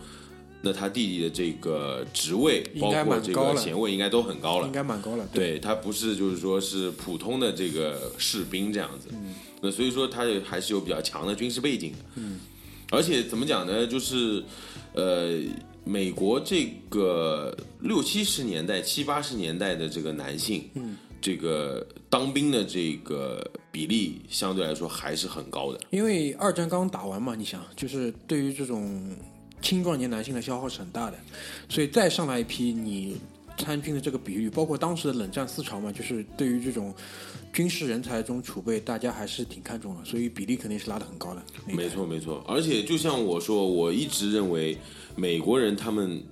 那他弟弟的这个职位，包括这个衔位，应该都很高了。应。该蛮高了。对。他不是就是说是普通的这个士兵这样子，那所以说他也还是有比较强的军事背景的，嗯，而且怎么讲呢，就是呃，美国这个六七十年代、七八十年代的这个男性，嗯，这个当兵的这个比例相对来说还是很高的，因为二战刚打完嘛，你想，就是对于这种青壮年男性的消耗是很大的，所以再上来一批你参军的这个比率，包括当时的冷战思潮嘛，就是对于这种军事人才中储备，大家还是挺看重的，所以比例肯定是拉得很高的。没错，没错。而且就像我说，我一直认为美国人他们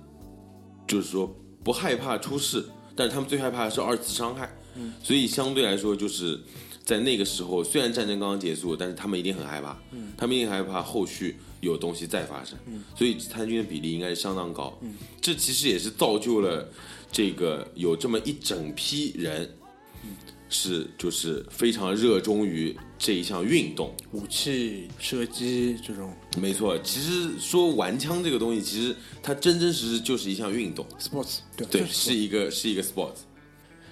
就是说不害怕出事，但是他们最害怕的是二次伤害。嗯，所以相对来说，就是在那个时候，虽然战争刚刚结束，但是他们一定很害怕。嗯，他们一定害怕后续有东西再发生。嗯，所以参军的比例应该是相当高。嗯，这其实也是造就了这个有这么一整批人。是，就是非常热衷于这一项运动，武器、射击这种没错，其实说玩枪这个东西，其实它真真实实就是一项运动，sports，对是一个是一个 sports。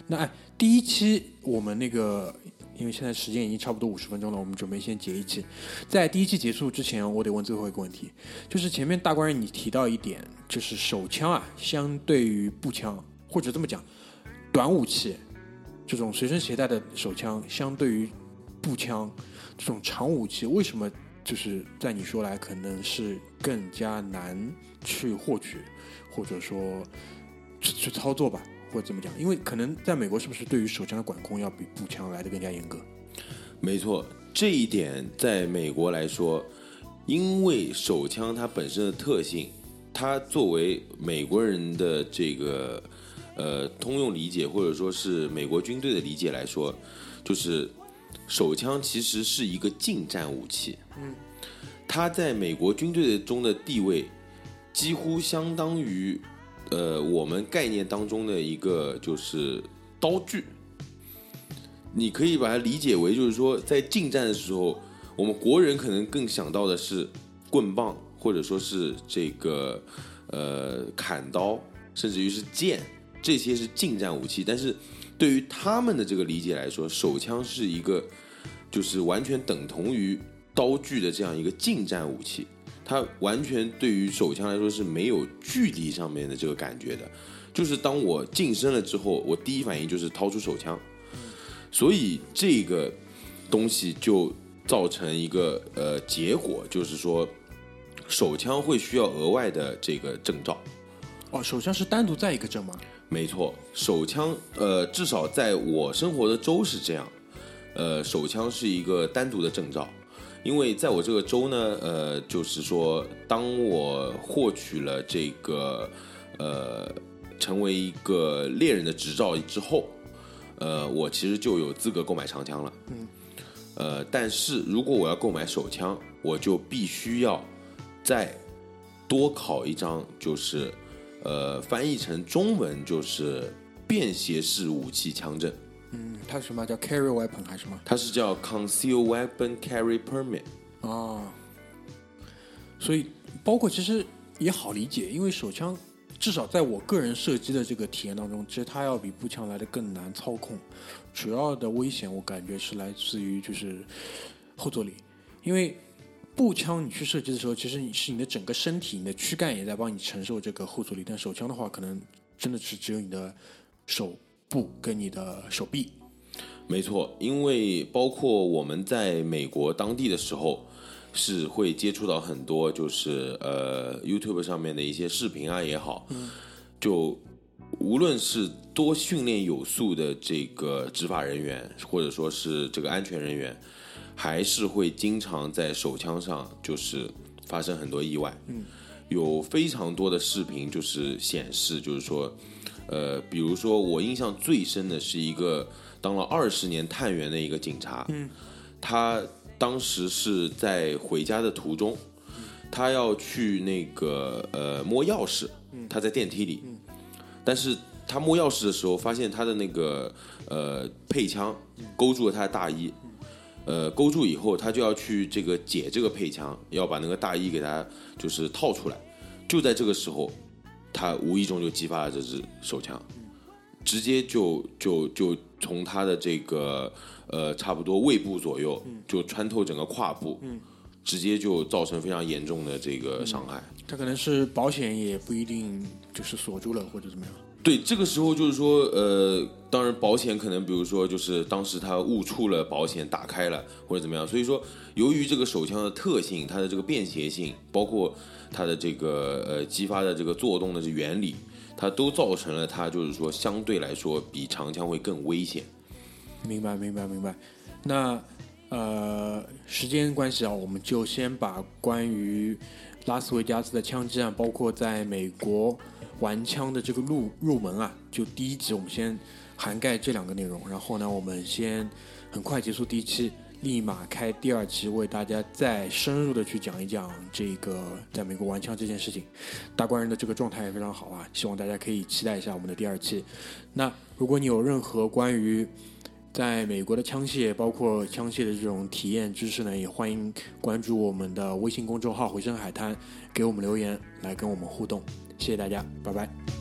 那哎，第一期我们那个，因为现在时间已经差不多五十分钟了，我们准备先结一期。在第一期结束之前，我得问最后一个问题，就是前面大官人你提到一点，就是手枪啊，相对于步枪，或者这么讲，短武器这种随身携带的手枪，相对于步枪这种长武器，为什么就是在你说来可能是更加难去获取，或者说去去操作吧？或者怎么讲？因为可能在美国，是不是对于手枪的管控要比步枪来的更加严格？没错，这一点在美国来说，因为手枪它本身的特性，它作为美国人的这个呃通用理解，或者说是美国军队的理解来说，就是手枪其实是一个近战武器。嗯，它在美国军队中的地位几乎相当于呃我们概念当中的一个就是刀具。你可以把它理解为，就是说，在近战的时候，我们国人可能更想到的是棍棒，或者说是这个呃砍刀，甚至于是剑，这些是近战武器。但是对于他们的这个理解来说，手枪是一个就是完全等同于刀具的这样一个近战武器。它完全对于手枪来说是没有距离上面的这个感觉的，就是当我近身了之后，我第一反应就是掏出手枪。所以这个东西就造成一个呃结果，就是说手枪会需要额外的这个证照。哦，手枪是单独在一个证吗？没错，手枪呃至少在我生活的州是这样，呃手枪是一个单独的证照。因为在我这个州呢，呃，就是说，当我获取了这个呃成为一个猎人的执照之后，呃，我其实就有资格购买长枪了。嗯。呃，但是如果我要购买手枪，我就必须要再多考一张，就是呃翻译成中文就是便携式武器枪证，嗯，它是什么叫 carry weapon 还是什么？它是叫 Conceal Weapon Carry Permit。啊，所以包括其实也好理解，因为手枪至少在我个人射击的这个体验当中，其实它要比步枪来的更难操控。主要的危险我感觉是来自于就是后坐力，因为步枪你去射击的时候，其实你是你的整个身体、你的躯干也在帮你承受这个后坐力，但手枪的话，可能真的是只有你的手部跟你的手臂。没错，因为包括我们在美国当地的时候，是会接触到很多就是呃 YouTube 上面的一些视频啊也好，就无论是多训练有素的这个执法人员，或者说是这个安全人员，还是会经常在手枪上就是发生很多意外。嗯，有非常多的视频就是显示，就是说，呃，比如说我印象最深的是一个。当了二十年探员的一个警察，嗯，他当时是在回家的途中，他要去那个呃摸钥匙，他在电梯里，但是他摸钥匙的时候发现他的那个呃配枪勾住了他的大衣，呃勾住以后他就要去这个解这个配枪，要把那个大衣给他就是套出来，就在这个时候，他无意中就激发了这支手枪。直接就就就从他的这个呃差不多胃部左右，就穿透整个胯部，直接就造成非常严重的这个伤害。他可能是保险也不一定就是锁住了或者怎么样。对，这个时候就是说，呃，当然保险可能比如说就是当时他误触了保险打开了或者怎么样，所以说由于这个手枪的特性，它的这个便携性，包括它的这个呃激发的这个作动的这原理。它都造成了它就是说相对来说比长枪会更危险。明白，明白，明白。那呃，时间关系啊，我们就先把关于拉斯维加斯的枪击案，包括在美国玩枪的这个入入门啊，就第一集我们先涵盖这两个内容。然后呢，我们先很快结束第一期。立马开第二期，为大家再深入的去讲一讲这个在美国玩枪这件事情。大官人的这个状态也非常好啊，希望大家可以期待一下我们的第二期。那如果你有任何关于在美国的枪械，包括枪械的这种体验知识呢，也欢迎关注我们的微信公众号“回声海滩”，给我们留言来跟我们互动。谢谢大家，拜拜。